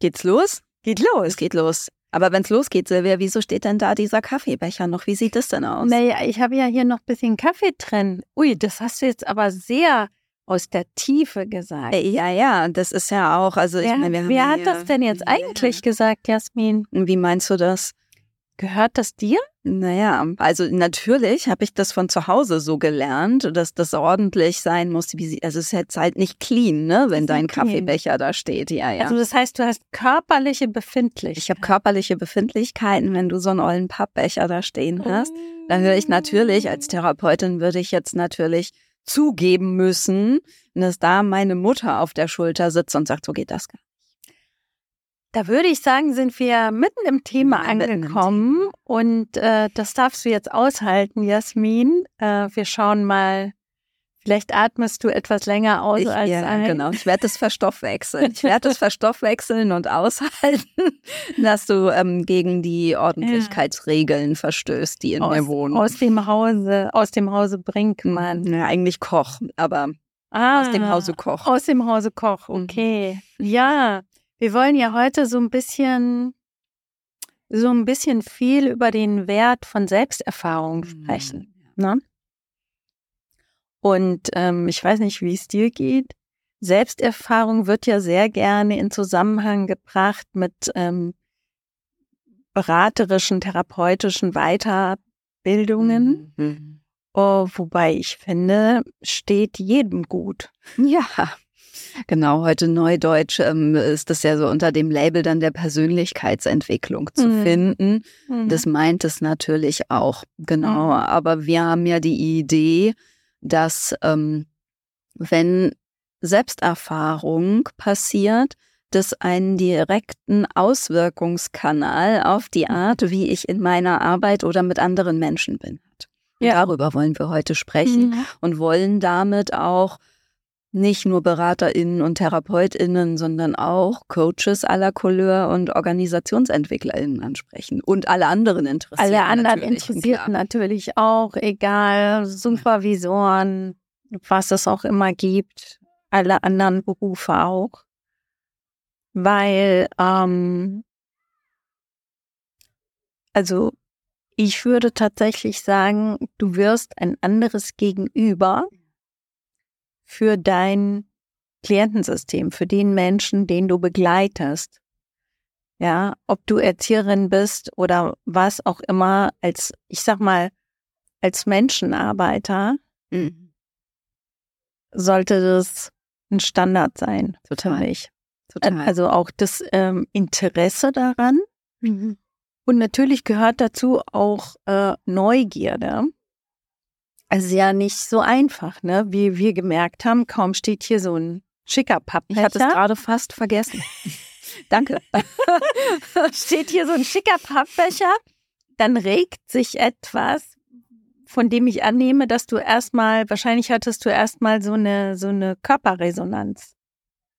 Geht's los? Geht los. Es geht los. Aber wenn's losgeht, Silvia, wieso steht denn da dieser Kaffeebecher noch? Wie sieht das denn aus? Naja, ich habe ja hier noch ein bisschen Kaffee drin. Ui, das hast du jetzt aber sehr aus der Tiefe gesagt. Ja, ja, das ist ja auch, also ich wer meine, wir haben wer ja hat das denn jetzt eigentlich gesagt, Jasmin? Wie meinst du das? Gehört das dir? Naja, also natürlich habe ich das von zu Hause so gelernt, dass das ordentlich sein muss. Wie sie, also es ist jetzt halt nicht clean, ne, wenn dein clean. Kaffeebecher da steht. Ja, ja. Also das heißt, du hast körperliche Befindlichkeit. ich habe körperliche Befindlichkeiten, wenn du so einen ollen Pappbecher da stehen hast. Da höre ich natürlich, als Therapeutin würde ich jetzt natürlich zugeben müssen, dass da meine Mutter auf der Schulter sitzt und sagt, so geht das gar Da würde ich sagen, sind wir mitten im Thema im angekommen und äh, das darfst du jetzt aushalten, Jasmin. Äh, wir schauen mal, vielleicht atmest du etwas länger aus Ich, als ja, ein. genau. Ich werde das verstoffwechseln. Ich werde das verstoffwechseln und aushalten, dass du ähm, gegen die Ordentlichkeitsregeln verstößt, die in aus, mir wohnen. aus dem Hause, aus dem Hause Brinkmann. ja, eigentlich Koch, aber Ah, aus dem Hause Koch. Aus dem Hause Koch, Mhm. okay. Ja, wir wollen ja heute so ein bisschen, so ein bisschen viel über den Wert von Selbsterfahrung sprechen. Ne? Und ähm, ich weiß nicht, wie es dir geht. Selbsterfahrung wird ja sehr gerne in Zusammenhang gebracht mit ähm, beraterischen, therapeutischen Weiterbildungen. Mhm. Oh, wobei ich finde, steht jedem gut. Ja, genau. Heute Neudeutsch ähm, ist das ja so unter dem Label dann der Persönlichkeitsentwicklung zu Mhm. finden. Mhm. Das meint es natürlich auch, genau. Mhm. Aber wir haben ja die Idee, dass ähm, wenn Selbsterfahrung passiert, das einen direkten Auswirkungskanal auf die Art, wie ich in meiner Arbeit oder mit anderen Menschen bin. Ja. Darüber wollen wir heute sprechen Mhm. und wollen damit auch nicht nur BeraterInnen und TherapeutInnen, sondern auch Coaches aller Couleur und OrganisationsentwicklerInnen ansprechen und alle anderen Interessierten. Alle anderen natürlich, Interessierten klar. natürlich auch, egal, Supervisoren, was es auch immer gibt, alle anderen Berufe auch. Weil, ähm, also ich würde tatsächlich sagen, du wirst ein anderes Gegenüber für dein Klientensystem, für den Menschen, den du begleitest. Ja, ob du Erzieherin bist oder was auch immer, als, ich sag mal, als Menschenarbeiter Mhm. sollte das ein Standard sein für Total. mich. Total. Also auch das ähm, Interesse daran. Mhm. Und natürlich gehört dazu auch äh, Neugierde. Also ja nicht so einfach, ne? Wie wir gemerkt haben, kaum steht hier so ein schicker ich hatte es Pappbecher. gerade fast vergessen. Danke. steht hier so ein schicker Pappbecher, dann regt sich etwas, von dem ich annehme, dass du erstmal, wahrscheinlich hattest du erstmal so eine, so eine Körperresonanz.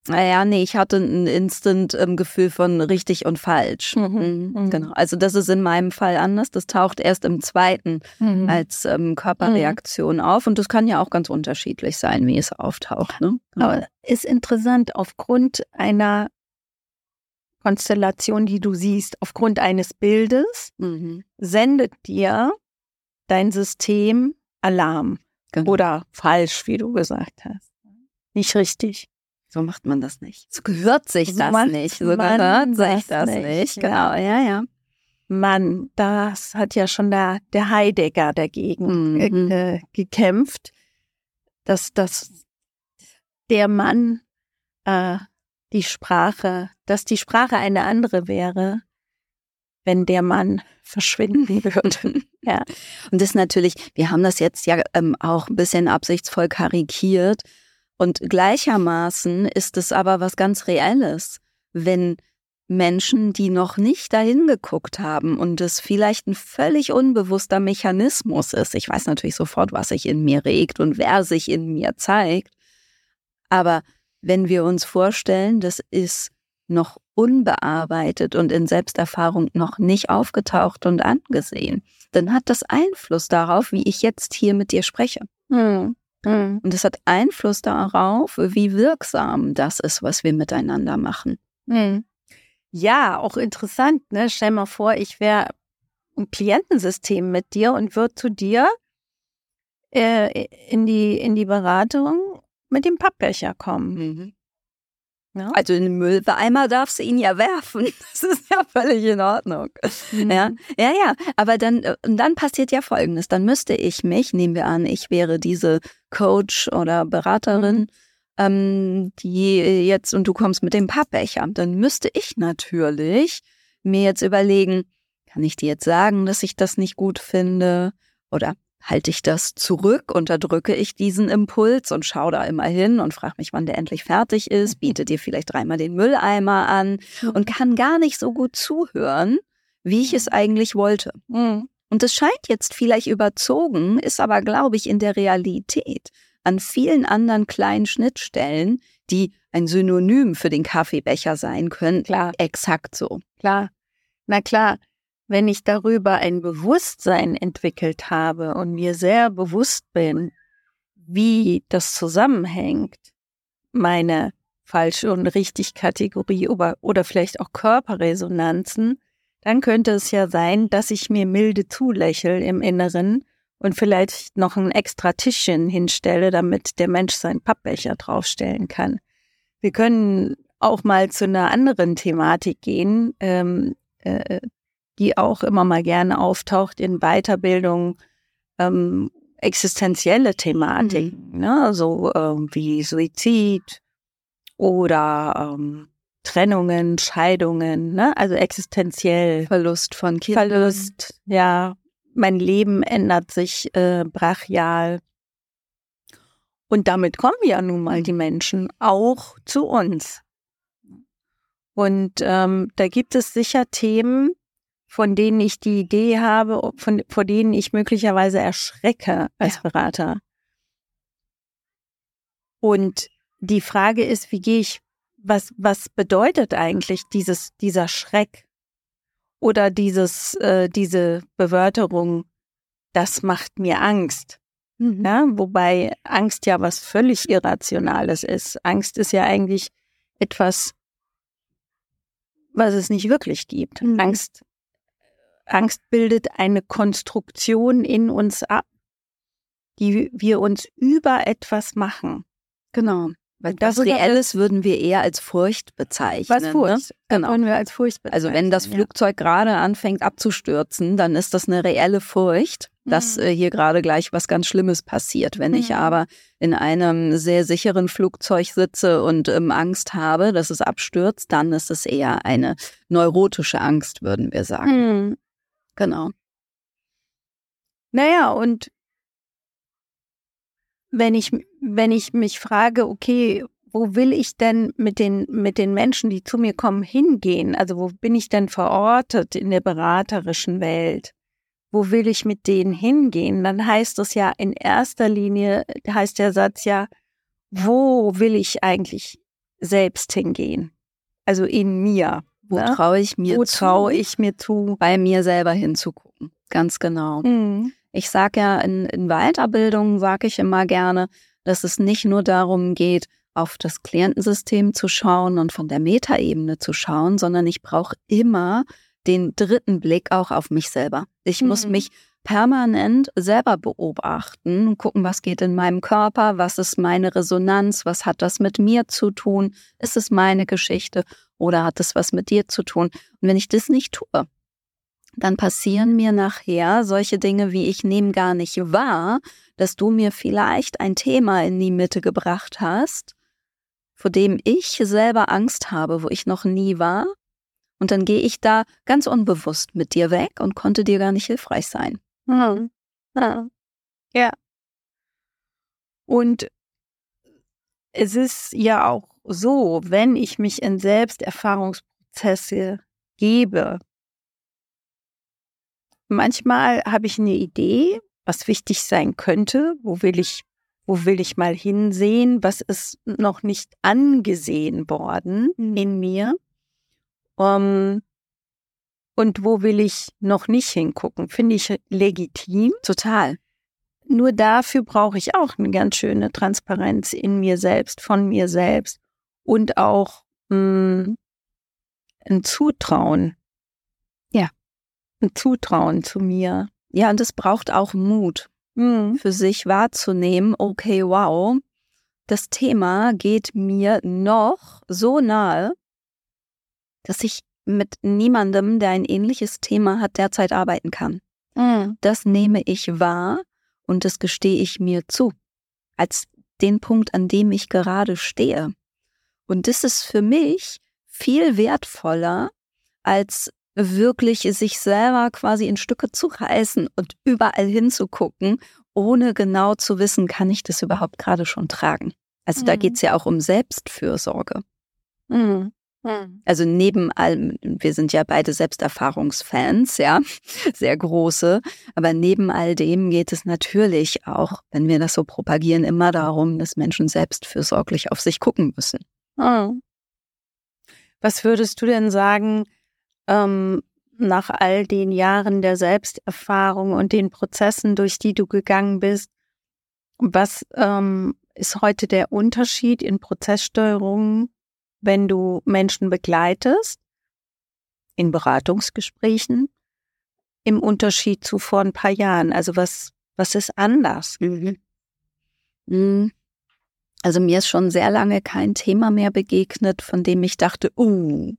Naja, nee, ich hatte ein Instant-Gefühl von richtig und falsch. Mhm. Mhm. Genau. Also das ist in meinem Fall anders. Das taucht erst im zweiten Mhm. als ähm, Körperreaktion auf. Und das kann ja auch ganz unterschiedlich sein, wie es auftaucht. Ne? Aber ist interessant, aufgrund einer Konstellation, die du siehst, aufgrund eines Bildes, Mhm. sendet dir dein System Alarm. Genau. Oder falsch, wie du gesagt hast. Nicht richtig. So macht man das nicht. So gehört sich So das nicht. So gehört sich das nicht. nicht. Ja. Genau, ja, ja. Mann, das hat ja schon der, der Heidegger dagegen Mhm. äh, gekämpft, dass, dass der Mann äh, die Sprache, dass die Sprache eine andere wäre, wenn der Mann verschwinden würde. ja. Und das natürlich, wir haben das jetzt ja ähm, auch ein bisschen absichtsvoll karikiert. Und gleichermaßen ist es aber was ganz Reelles, wenn Menschen, die noch nicht dahin geguckt haben und es vielleicht ein völlig unbewusster Mechanismus ist. Ich weiß natürlich sofort, was sich in mir regt und wer sich in mir zeigt. Aber wenn wir uns vorstellen, das ist noch unbearbeitet und in Selbsterfahrung noch nicht aufgetaucht und angesehen, dann hat das Einfluss darauf, wie ich jetzt hier mit dir spreche. Hm. Hm. Und es hat Einfluss darauf, wie wirksam das ist, was wir miteinander machen. Hm. Ja, auch interessant, ne? Stell mal vor, ich wäre ein Klientensystem mit dir und würde zu dir äh, in, die, in die Beratung mit dem Pappbecher kommen. Mhm. Ja? Also in den Mülleimer darfst du ihn ja werfen. Das ist ja völlig in Ordnung. Mhm. Ja, ja, ja. Aber dann, äh, dann passiert ja Folgendes. Dann müsste ich mich, nehmen wir an, ich wäre diese Coach oder Beraterin, mhm. ähm, die jetzt, und du kommst mit dem Pappbecher, dann müsste ich natürlich mir jetzt überlegen, kann ich dir jetzt sagen, dass ich das nicht gut finde? Oder halte ich das zurück, unterdrücke ich diesen Impuls und schaue da immer hin und frage mich, wann der endlich fertig ist, biete dir vielleicht dreimal den Mülleimer an und kann gar nicht so gut zuhören, wie ich es eigentlich wollte. Mhm. Und es scheint jetzt vielleicht überzogen, ist aber, glaube ich, in der Realität an vielen anderen kleinen Schnittstellen, die ein Synonym für den Kaffeebecher sein können, klar, exakt so. Klar. Na klar, wenn ich darüber ein Bewusstsein entwickelt habe und mir sehr bewusst bin, wie das zusammenhängt, meine falsche und richtig Kategorie oder, oder vielleicht auch Körperresonanzen, dann könnte es ja sein, dass ich mir milde zulächel im Inneren und vielleicht noch ein extra Tischchen hinstelle, damit der Mensch seinen Pappbecher draufstellen kann. Wir können auch mal zu einer anderen Thematik gehen, ähm, äh, die auch immer mal gerne auftaucht in Weiterbildung, ähm, existenzielle Thematiken, mhm. ne? so ähm, wie Suizid oder ähm, Trennungen, Scheidungen, ne? also existenziell. Verlust von Kindern. Verlust, ja. Mein Leben ändert sich äh, brachial. Und damit kommen ja nun mal die Menschen auch zu uns. Und ähm, da gibt es sicher Themen, von denen ich die Idee habe, von, vor denen ich möglicherweise erschrecke als ja. Berater. Und die Frage ist, wie gehe ich, was, was bedeutet eigentlich dieses, dieser Schreck oder dieses, äh, diese Bewörterung, das macht mir Angst. Mhm. Ja, wobei Angst ja was völlig Irrationales ist. Angst ist ja eigentlich etwas, was es nicht wirklich gibt. Mhm. Angst Angst bildet eine Konstruktion in uns ab, die wir uns über etwas machen. Genau. Weil das Reelles würden wir eher als Furcht bezeichnen. Was ne? Furcht? Ne? Genau. Würden wir als Furcht bezeichnen. Also wenn das Flugzeug ja. gerade anfängt abzustürzen, dann ist das eine reelle Furcht, dass mhm. äh, hier gerade gleich was ganz Schlimmes passiert. Wenn mhm. ich aber in einem sehr sicheren Flugzeug sitze und ähm, Angst habe, dass es abstürzt, dann ist es eher eine neurotische Angst, würden wir sagen. Mhm. Genau. Naja, und wenn ich, wenn ich mich frage, okay, wo will ich denn mit den, mit den Menschen, die zu mir kommen, hingehen? Also wo bin ich denn verortet in der beraterischen Welt? Wo will ich mit denen hingehen? Dann heißt es ja in erster Linie, heißt der Satz ja, wo will ich eigentlich selbst hingehen? Also in mir. Wo ne? traue ich mir Wo zu? traue ich mir zu? Bei mir selber hinzugucken. Ganz genau. Mhm. Ich sage ja, in, in Weiterbildung sage ich immer gerne, dass es nicht nur darum geht, auf das Klientensystem zu schauen und von der Metaebene zu schauen, sondern ich brauche immer den dritten Blick auch auf mich selber. Ich mhm. muss mich permanent selber beobachten und gucken, was geht in meinem Körper, was ist meine Resonanz, was hat das mit mir zu tun, ist es meine Geschichte oder hat es was mit dir zu tun? Und wenn ich das nicht tue, dann passieren mir nachher solche Dinge wie ich nehme gar nicht wahr, dass du mir vielleicht ein Thema in die Mitte gebracht hast, vor dem ich selber Angst habe, wo ich noch nie war. Und dann gehe ich da ganz unbewusst mit dir weg und konnte dir gar nicht hilfreich sein. Mhm. Ja. Und es ist ja auch so, wenn ich mich in Selbsterfahrungsprozesse gebe, manchmal habe ich eine Idee, was wichtig sein könnte, wo will ich, wo will ich mal hinsehen, was ist noch nicht angesehen worden mhm. in mir. Um, und wo will ich noch nicht hingucken? Finde ich legitim. Total. Nur dafür brauche ich auch eine ganz schöne Transparenz in mir selbst, von mir selbst und auch mh, hm, ein Zutrauen. Ein Zutrauen zu mir. Ja, und es braucht auch Mut, mhm. für sich wahrzunehmen, okay, wow, das Thema geht mir noch so nahe, dass ich mit niemandem, der ein ähnliches Thema hat, derzeit arbeiten kann. Mhm. Das nehme ich wahr und das gestehe ich mir zu, als den Punkt, an dem ich gerade stehe. Und das ist für mich viel wertvoller, als wirklich sich selber quasi in Stücke zu reißen und überall hinzugucken, ohne genau zu wissen, kann ich das überhaupt gerade schon tragen. Also mhm. da geht es ja auch um Selbstfürsorge. Mhm. Mhm. Also neben allem, wir sind ja beide Selbsterfahrungsfans, ja, sehr große, aber neben all dem geht es natürlich auch, wenn wir das so propagieren, immer darum, dass Menschen selbstfürsorglich auf sich gucken müssen. Mhm. Was würdest du denn sagen, ähm, nach all den Jahren der Selbsterfahrung und den Prozessen, durch die du gegangen bist, was ähm, ist heute der Unterschied in Prozesssteuerung, wenn du Menschen begleitest, in Beratungsgesprächen, im Unterschied zu vor ein paar Jahren? Also was, was ist anders? Mhm. Mhm. Also mir ist schon sehr lange kein Thema mehr begegnet, von dem ich dachte, uh,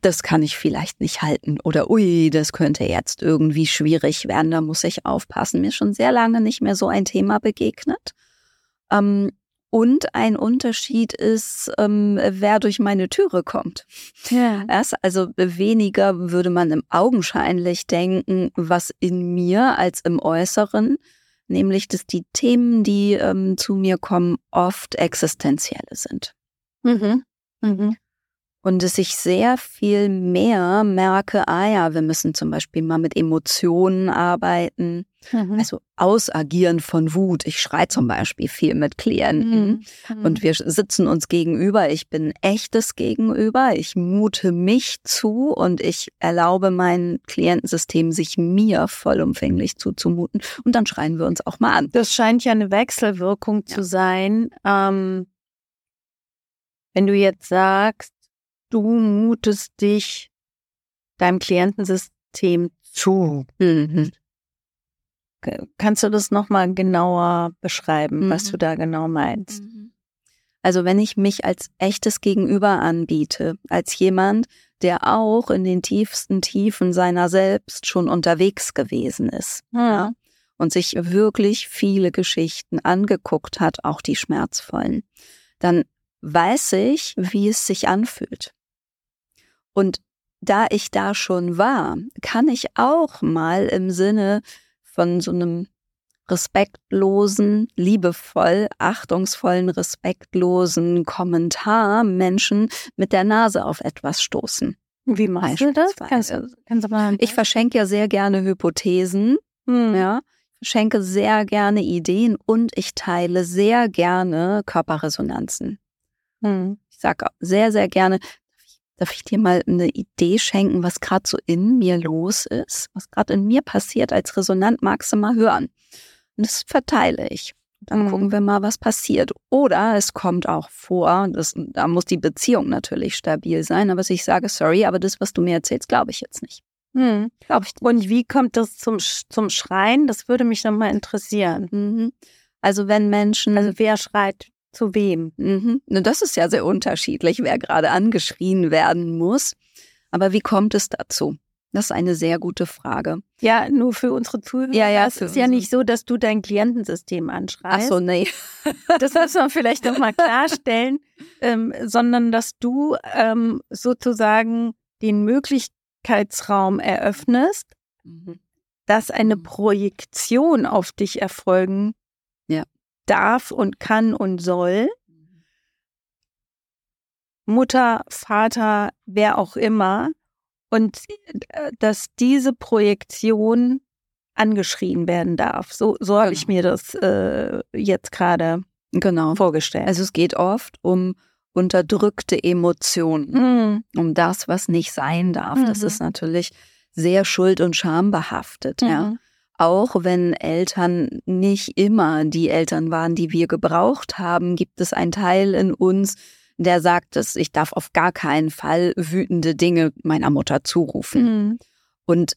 das kann ich vielleicht nicht halten oder ui, das könnte jetzt irgendwie schwierig werden, da muss ich aufpassen. Mir ist schon sehr lange nicht mehr so ein Thema begegnet. Ähm, und ein Unterschied ist, ähm, wer durch meine Türe kommt. Ja. Erst, also weniger würde man im Augenscheinlich denken, was in mir als im Äußeren nämlich dass die Themen, die ähm, zu mir kommen, oft existenzielle sind. Mhm. Mhm. Und dass ich sehr viel mehr merke, ah ja, wir müssen zum Beispiel mal mit Emotionen arbeiten. Mhm. Also Ausagieren von Wut. Ich schreie zum Beispiel viel mit Klienten mhm. und wir sitzen uns gegenüber. Ich bin echtes Gegenüber. Ich mute mich zu und ich erlaube mein Klientensystem, sich mir vollumfänglich zuzumuten. Und dann schreien wir uns auch mal an. Das scheint ja eine Wechselwirkung ja. zu sein. Ähm, wenn du jetzt sagst, du mutest dich deinem Klientensystem zu. Mhm. Kannst du das nochmal genauer beschreiben, mhm. was du da genau meinst? Mhm. Also wenn ich mich als echtes Gegenüber anbiete, als jemand, der auch in den tiefsten Tiefen seiner selbst schon unterwegs gewesen ist ja. Ja, und sich wirklich viele Geschichten angeguckt hat, auch die schmerzvollen, dann weiß ich, wie es sich anfühlt. Und da ich da schon war, kann ich auch mal im Sinne von so einem respektlosen, liebevoll, achtungsvollen, respektlosen Kommentar Menschen mit der Nase auf etwas stoßen. Wie machst du das? Kannst, kannst du mal ich verschenke ja sehr gerne Hypothesen, hm. ja, schenke sehr gerne Ideen und ich teile sehr gerne Körperresonanzen. Hm. Ich sage sehr, sehr gerne, Darf ich dir mal eine Idee schenken, was gerade so in mir los ist? Was gerade in mir passiert als Resonant, magst du mal hören? Und das verteile ich. Dann mhm. gucken wir mal, was passiert. Oder es kommt auch vor, das, da muss die Beziehung natürlich stabil sein, aber ich sage, sorry, aber das, was du mir erzählst, glaube ich jetzt nicht. Hm. Glaub ich. Und wie kommt das zum, zum Schreien? Das würde mich nochmal interessieren. Mhm. Also wenn Menschen. Also wer schreit zu wem? Mhm. Das ist ja sehr unterschiedlich, wer gerade angeschrien werden muss. Aber wie kommt es dazu? Das ist eine sehr gute Frage. Ja, nur für unsere Zuhörer. Ja, ja. Es ist ja nicht so, dass du dein Klientensystem anschreist. Ach so, nee. das müssen wir vielleicht noch mal klarstellen, ähm, sondern dass du ähm, sozusagen den Möglichkeitsraum eröffnest, mhm. dass eine mhm. Projektion auf dich erfolgen darf und kann und soll. Mutter, Vater, wer auch immer. Und äh, dass diese Projektion angeschrien werden darf. So, so habe ich genau. mir das äh, jetzt gerade genau. vorgestellt. Also es geht oft um unterdrückte Emotionen, mhm. um das, was nicht sein darf. Mhm. Das ist natürlich sehr schuld- und schambehaftet. Mhm. Ja auch wenn Eltern nicht immer die Eltern waren, die wir gebraucht haben, gibt es einen Teil in uns, der sagt es, ich darf auf gar keinen Fall wütende Dinge meiner Mutter zurufen. Mhm. Und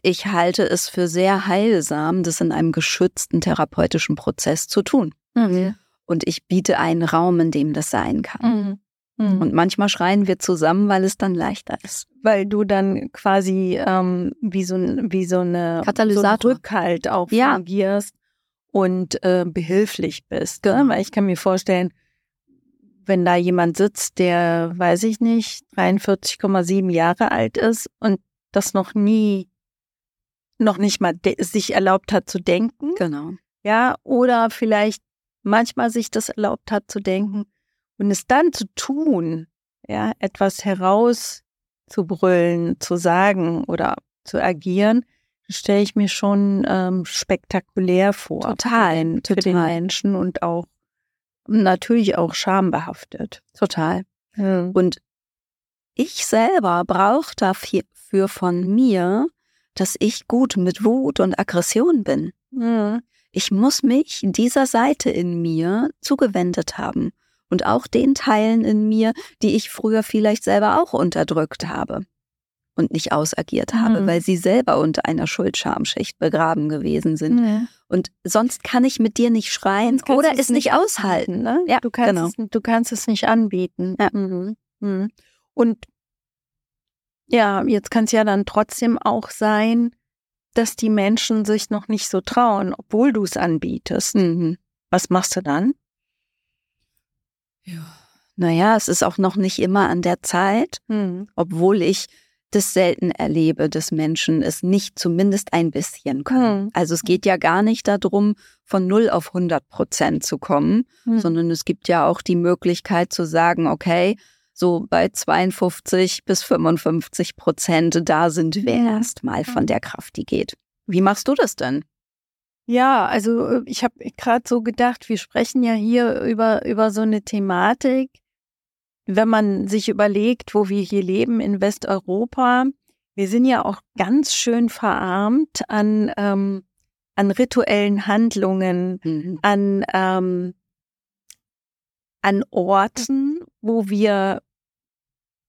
ich halte es für sehr heilsam, das in einem geschützten therapeutischen Prozess zu tun. Mhm. Und ich biete einen Raum, in dem das sein kann. Mhm. Mhm. Und manchmal schreien wir zusammen, weil es dann leichter ist. weil du dann quasi ähm, wie so wie so eine Katalysator. so Rückhalt auch Ja. fungierst und äh, behilflich bist, gell? weil ich kann mir vorstellen, wenn da jemand sitzt, der weiß ich nicht 43,7 Jahre alt ist und das noch nie noch nicht mal sich erlaubt hat zu denken, Genau. ja, oder vielleicht manchmal sich das erlaubt hat zu denken und es dann zu tun, ja, etwas herauszubrüllen, zu sagen oder zu agieren, stelle ich mir schon ähm, spektakulär vor. Total, Für den, für den total. Menschen und auch natürlich auch schambehaftet. Total. Mhm. Und ich selber brauche dafür von mir, dass ich gut mit Wut und Aggression bin. Mhm. Ich muss mich dieser Seite in mir zugewendet haben und auch den Teilen in mir, die ich früher vielleicht selber auch unterdrückt habe und nicht ausagiert habe, Mhm. weil sie selber unter einer Schuldschamschicht begraben gewesen sind. Mhm. Und sonst kann ich mit dir nicht schreien oder es nicht aushalten. ne? Ja, du kannst genau. es, du kannst es nicht anbieten. Ja. Mhm. Mhm. Und ja, jetzt kann es ja dann trotzdem auch sein, dass die Menschen sich noch nicht so trauen, obwohl du es anbietest. Mhm. Was machst du dann? Naja, es ist auch noch nicht immer an der Zeit, Mhm. obwohl ich das selten erlebe, dass Menschen es nicht zumindest ein bisschen können. Hm. Also es geht ja gar nicht darum, von 0 auf 100 Prozent zu kommen, Mhm. sondern es gibt ja auch die Möglichkeit zu sagen, okay, so bei 52 bis 55 Prozent, da sind wir erstmal von der Kraft, die geht. Wie machst du das denn? Ja, also äh, ich habe gerade so gedacht, wir sprechen ja hier über, über so eine Thematik. Wenn man sich überlegt, wo wir hier leben in Westeuropa, wir sind ja auch ganz schön verarmt an, ähm, an rituellen Handlungen, Mhm. an, ähm, an Orten, wo wir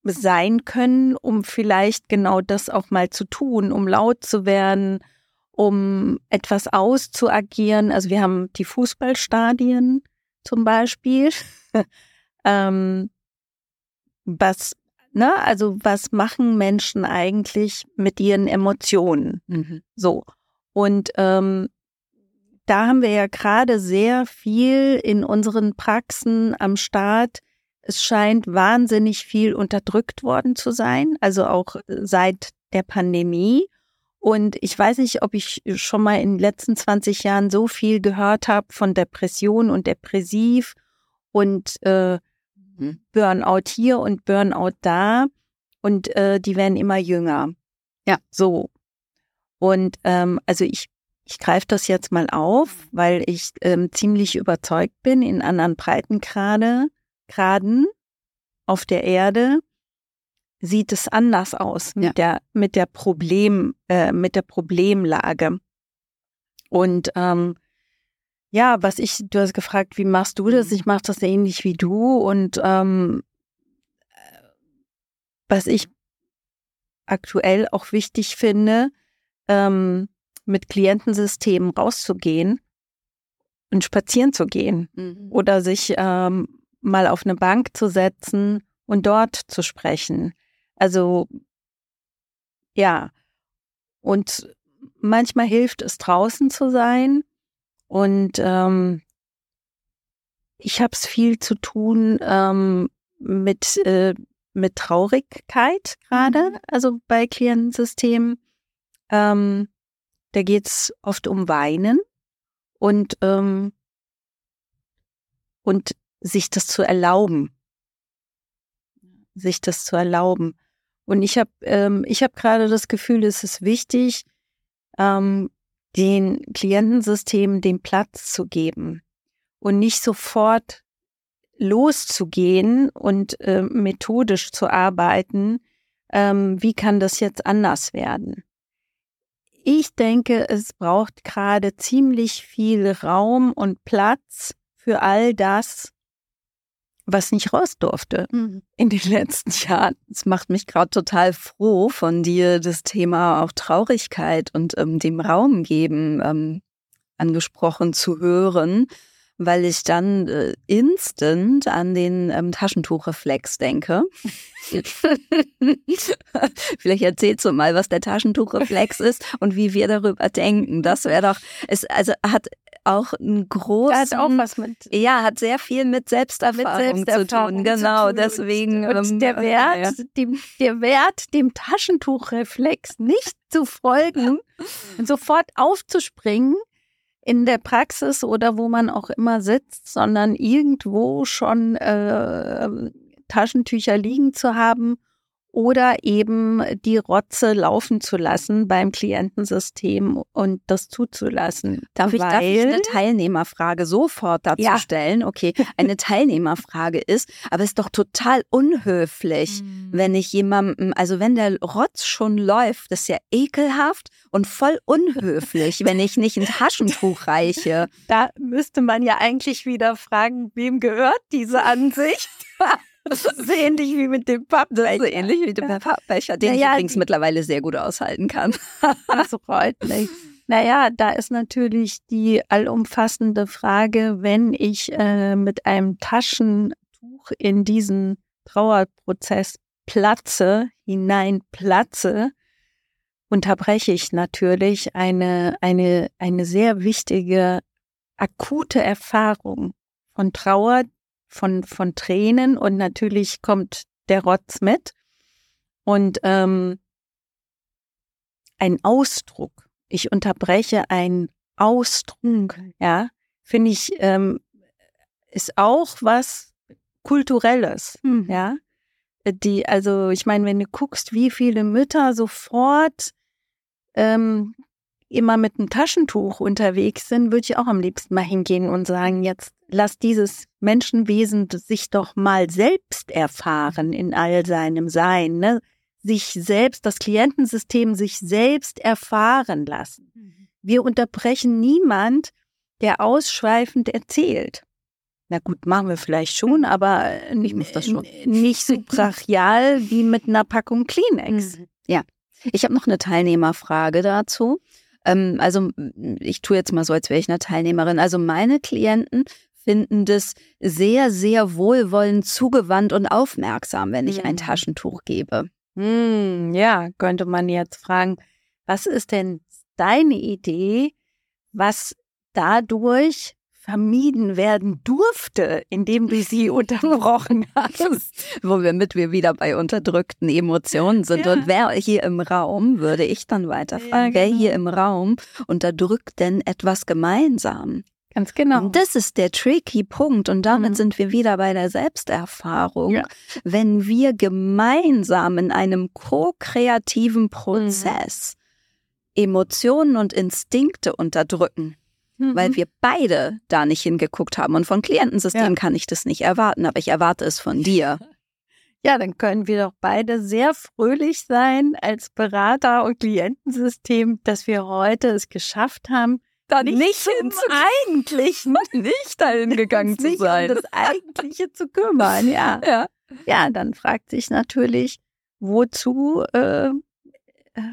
sein können, um vielleicht genau das auch mal zu tun, um laut zu werden, um etwas auszuagieren. Also wir haben die Fußballstadien zum Beispiel. ähm, was, ne, also was machen Menschen eigentlich mit ihren Emotionen? Mhm. So. Und ähm, da haben wir ja gerade sehr viel in unseren Praxen am Start. Es scheint wahnsinnig viel unterdrückt worden zu sein, also auch seit der Pandemie. Und ich weiß nicht, ob ich schon mal in den letzten 20 Jahren so viel gehört habe von Depression und Depressiv und äh, Mhm. Burnout hier und Burnout da. Und äh, die werden immer jünger. Ja. So. Und ähm, also ich, ich greife das jetzt mal auf, weil ich ähm, ziemlich überzeugt bin, in anderen Breitengrade, Graden auf der Erde sieht es anders aus mit Ja. der mit der Problem äh, mit der Problemlage. Und ähm, ja, was ich, du hast gefragt, wie machst du das? Mhm. Ich mache das ähnlich wie du und ähm, was ich aktuell auch wichtig finde, ähm, mit Klientensystemen rauszugehen und spazieren zu gehen Mhm. oder sich ähm, mal auf eine Bank zu setzen und dort zu sprechen. Also ja, und manchmal hilft es draußen zu sein und ähm, ich habe es viel zu tun ähm, mit äh, mit Traurigkeit gerade, Mhm. also bei Klientensystemen. Ähm, da geht's oft um Weinen und ähm, und sich das zu erlauben, sich das zu erlauben. Und ich habe ähm, ich habe gerade das Gefühl, es ist wichtig, ähm, den Klientensystemen den Platz zu geben und nicht sofort loszugehen und äh, methodisch zu arbeiten. Ähm, wie kann das jetzt anders werden? Ich denke, es braucht gerade ziemlich viel Raum und Platz für all das, was nicht raus durfte mhm. in den letzten Jahren. Es macht mich gerade total froh, von dir das Thema auch Traurigkeit und ähm, dem Raum geben ähm, angesprochen zu hören, weil ich dann äh, instant an den ähm, Taschentuchreflex denke. Vielleicht erzählst du mal, was der Taschentuchreflex ist und wie wir darüber denken. Das wäre doch, es also hat auch einen großen. Hat auch was mit. Ja, hat sehr viel mit Selbsterfahrung, mit Selbsterfahrung zu tun. Genau, zu tun. deswegen. Und ähm, der Wert, ja. dem, der Wert, dem Taschentuchreflex nicht zu folgen und sofort aufzuspringen in der Praxis oder wo man auch immer sitzt, sondern irgendwo schon äh, Taschentücher liegen zu haben oder eben die Rotze laufen zu lassen beim Klientensystem und das zuzulassen. Darf ich, darf ich eine Teilnehmerfrage sofort dazu ja. stellen? Okay, eine Teilnehmerfrage ist, aber es ist doch total unhöflich, mhm. wenn ich jemandem, also wenn der Rotz schon läuft, das ist ja ekelhaft und voll unhöflich, wenn ich nicht ein Taschentuch reiche. Da müsste man ja eigentlich wieder fragen, wem gehört diese Ansicht? Das ist ähnlich wie mit dem Pappbecher. Ist ähnlich wie mit dem Pappbecher, den naja, ich übrigens mittlerweile sehr gut aushalten kann. Das freut mich. Naja, da ist natürlich die allumfassende Frage, wenn ich äh, mit einem Taschentuch in diesen Trauerprozess platze, hineinplatze, unterbreche ich natürlich eine, eine, eine sehr wichtige, akute Erfahrung von Trauer, von, von Tränen und natürlich kommt der Rotz mit. Und ähm, ein Ausdruck, ich unterbreche einen Ausdruck, ja, finde ich, ähm, ist auch was Kulturelles, mhm. ja. Die, also ich meine, wenn du guckst, wie viele Mütter sofort ähm, immer mit einem Taschentuch unterwegs sind, würde ich auch am liebsten mal hingehen und sagen, jetzt lass dieses Menschenwesen sich doch mal selbst erfahren in all seinem Sein, ne? sich selbst, das Klientensystem sich selbst erfahren lassen. Mhm. Wir unterbrechen niemand, der ausschweifend erzählt. Na gut, machen wir vielleicht schon, aber ich muss das schon. nicht so brachial wie mit einer Packung Kleenex. Mhm. Ja. Ich habe noch eine Teilnehmerfrage dazu. Ähm, also ich tue jetzt mal so, als wäre ich eine Teilnehmerin. Also meine Klienten finden das sehr, sehr wohlwollend, zugewandt und aufmerksam, wenn ich mhm. ein Taschentuch gebe. Hm, ja, könnte man jetzt fragen, was ist denn deine Idee, was dadurch vermieden werden durfte, indem du sie unterbrochen hast. Womit wir wieder bei unterdrückten Emotionen sind. Ja. Und wer hier im Raum, würde ich dann weiterfragen, ja, genau. wer hier im Raum unterdrückt denn etwas gemeinsam? Ganz genau. Und das ist der tricky Punkt. Und damit mhm. sind wir wieder bei der Selbsterfahrung. Ja. Wenn wir gemeinsam in einem ko-kreativen Prozess mhm. Emotionen und Instinkte unterdrücken, mhm. weil wir beide da nicht hingeguckt haben. Und von Klientensystem ja. kann ich das nicht erwarten, aber ich erwarte es von dir. Ja, dann können wir doch beide sehr fröhlich sein als Berater und Klientensystem, dass wir heute es geschafft haben, da nicht, nicht ins Eigentlichen, nicht dahin gegangen zu sein. Um das Eigentliche zu kümmern, ja. ja. Ja, dann fragt sich natürlich, wozu äh,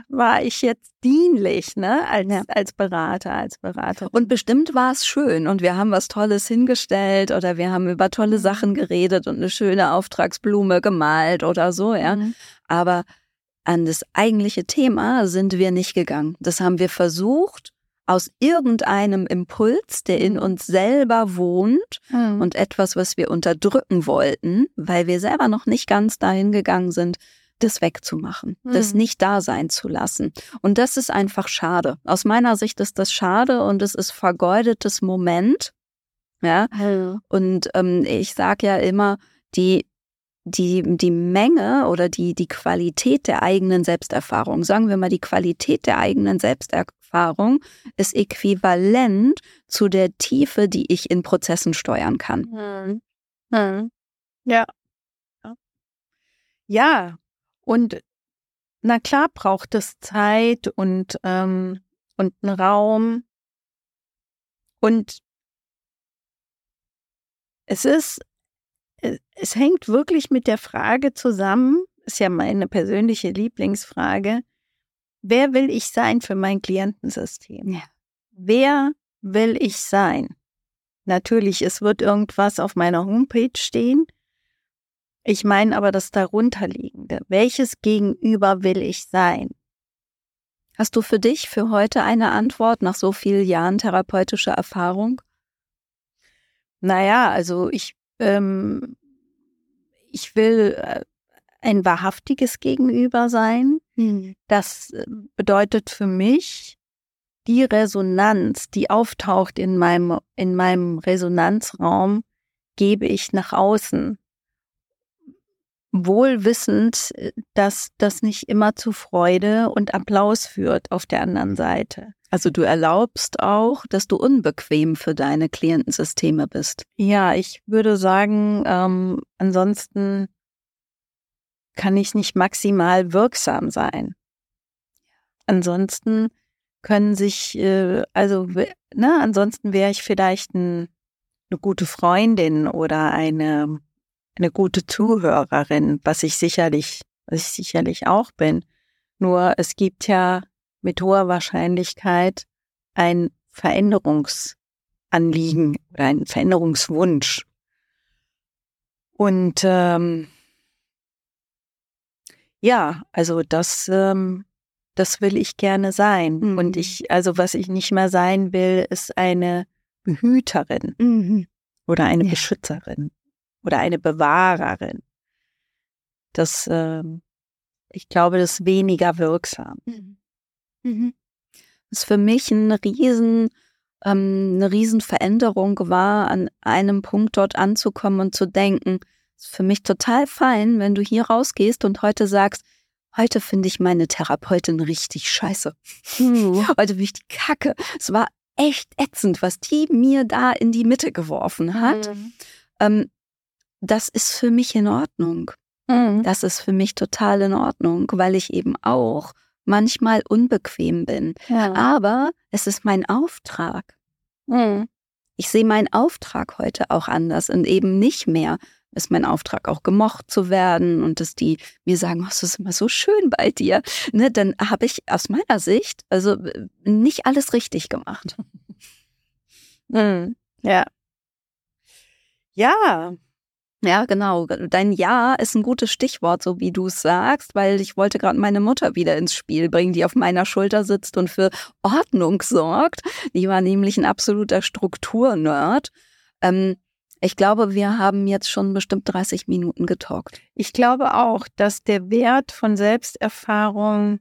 war ich jetzt dienlich, ne, als, ja. als Berater, als Berater. Und bestimmt war es schön und wir haben was Tolles hingestellt oder wir haben über tolle mhm. Sachen geredet und eine schöne Auftragsblume gemalt oder so, ja. Mhm. Aber an das eigentliche Thema sind wir nicht gegangen. Das haben wir versucht aus irgendeinem Impuls, der in uns selber wohnt mhm. und etwas, was wir unterdrücken wollten, weil wir selber noch nicht ganz dahin gegangen sind, das wegzumachen, mhm. das nicht da sein zu lassen. Und das ist einfach schade. Aus meiner Sicht ist das schade und es ist vergeudetes Moment. Ja. Mhm. Und ähm, ich sage ja immer, die die, die Menge oder die, die Qualität der eigenen Selbsterfahrung, sagen wir mal die Qualität der eigenen Selbsterfahrung, Erfahrung ist äquivalent zu der Tiefe, die ich in Prozessen steuern kann. Hm. Hm. Ja. Ja, und na klar braucht es Zeit und, ähm, und einen Raum. Und es ist äh, es hängt wirklich mit der Frage zusammen, ist ja meine persönliche Lieblingsfrage, wer will ich sein für mein Klientensystem? Ja. Wer will ich sein? Natürlich, es wird irgendwas auf meiner Homepage stehen. Ich meine aber das darunterliegende. Welches Gegenüber will ich sein? Hast du für dich für heute eine Antwort nach so vielen Jahren therapeutischer Erfahrung? Naja, also ich, ähm, ich will äh, ein wahrhaftiges Gegenüber sein. Hm. Das äh, bedeutet für mich, die Resonanz, die auftaucht in meinem, in meinem Resonanzraum, gebe ich nach außen. Wohl wissend, äh, dass das nicht immer zu Freude und Applaus führt auf der anderen Seite. Also du erlaubst auch, dass du unbequem für deine Klientensysteme bist. Ja, ich würde sagen, ähm, ansonsten kann ich nicht maximal wirksam sein. Ansonsten können sich, äh, also, ne, ansonsten wäre ich vielleicht ein, eine gute Freundin oder eine, eine gute Zuhörerin, was ich sicherlich, was ich sicherlich auch bin. Nur es gibt ja mit hoher Wahrscheinlichkeit ein Veränderungsanliegen oder ein Veränderungswunsch. Und ähm, ja, also das, ähm, das will ich gerne sein. Mhm. Und ich, also was ich nicht mehr sein will, ist eine Behüterin mhm. oder eine ja. Beschützerin oder eine Bewahrerin. Das, ähm, ich glaube, das ist weniger wirksam. Mhm. Mhm. Was für mich ein riesen, ähm, eine Riesenveränderung war, an einem Punkt dort anzukommen und zu denken, ist für mich total fein, wenn du hier rausgehst und heute sagst, heute finde ich meine Therapeutin richtig scheiße. Mhm. Heute bin ich die Kacke. Es war echt ätzend, was die mir da in die Mitte geworfen hat. Mhm. Ähm, das ist für mich in Ordnung. Mhm. Das ist für mich total in Ordnung, weil ich eben auch manchmal unbequem bin. Ja. Aber es ist mein Auftrag. Mhm. Ich sehe meinen Auftrag heute auch anders und eben nicht mehr ist mein Auftrag auch gemocht zu werden und dass die mir sagen, oh, es ist immer so schön bei dir, ne, dann habe ich aus meiner Sicht also nicht alles richtig gemacht. Mhm. Ja. Ja, ja, genau. Dein Ja ist ein gutes Stichwort, so wie du es sagst, weil ich wollte gerade meine Mutter wieder ins Spiel bringen, die auf meiner Schulter sitzt und für Ordnung sorgt. Die war nämlich ein absoluter Strukturnerd. Ähm, ich glaube, wir haben jetzt schon bestimmt 30 Minuten getalkt. Ich glaube auch, dass der Wert von Selbsterfahrung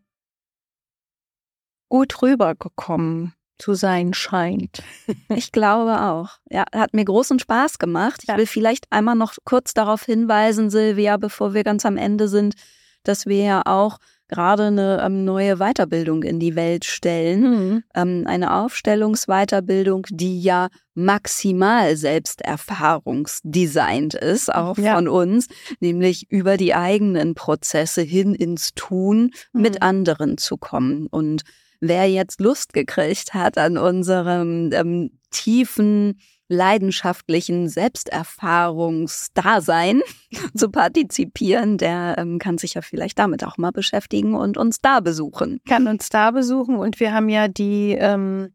gut rübergekommen zu sein scheint. Ich glaube auch. Ja, hat mir großen Spaß gemacht. Ich ja. will vielleicht einmal noch kurz darauf hinweisen, Silvia, bevor wir ganz am Ende sind, dass wir ja auch gerade eine ähm, neue Weiterbildung in die Welt stellen. Mhm. Ähm, eine Aufstellungsweiterbildung, die ja maximal selbsterfahrungsdesignt ist, auch ja. von uns, nämlich über die eigenen Prozesse hin ins Tun mhm. mit anderen zu kommen. Und wer jetzt Lust gekriegt hat an unserem ähm, tiefen, leidenschaftlichen Selbsterfahrungsdasein zu partizipieren, der ähm, kann sich ja vielleicht damit auch mal beschäftigen und uns da besuchen. Kann uns da besuchen und wir haben ja die ähm,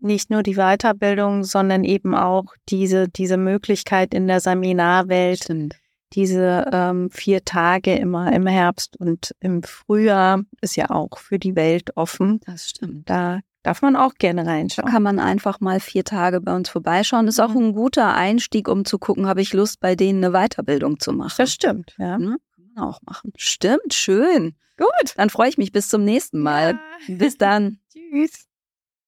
nicht nur die Weiterbildung, sondern eben auch diese, diese Möglichkeit in der Seminarwelt, Stimmt diese ähm, vier Tage immer im Herbst und im Frühjahr ist ja auch für die Welt offen. Das stimmt. Da darf man auch gerne reinschauen. Da kann man einfach mal vier Tage bei uns vorbeischauen. Ist auch mhm. ein guter Einstieg, um zu gucken, habe ich Lust, bei denen eine Weiterbildung zu machen. Das stimmt, ja. Ne? Kann man auch machen. Stimmt, schön. Gut. Dann freue ich mich bis zum nächsten Mal. Ja. Bis dann. Tschüss.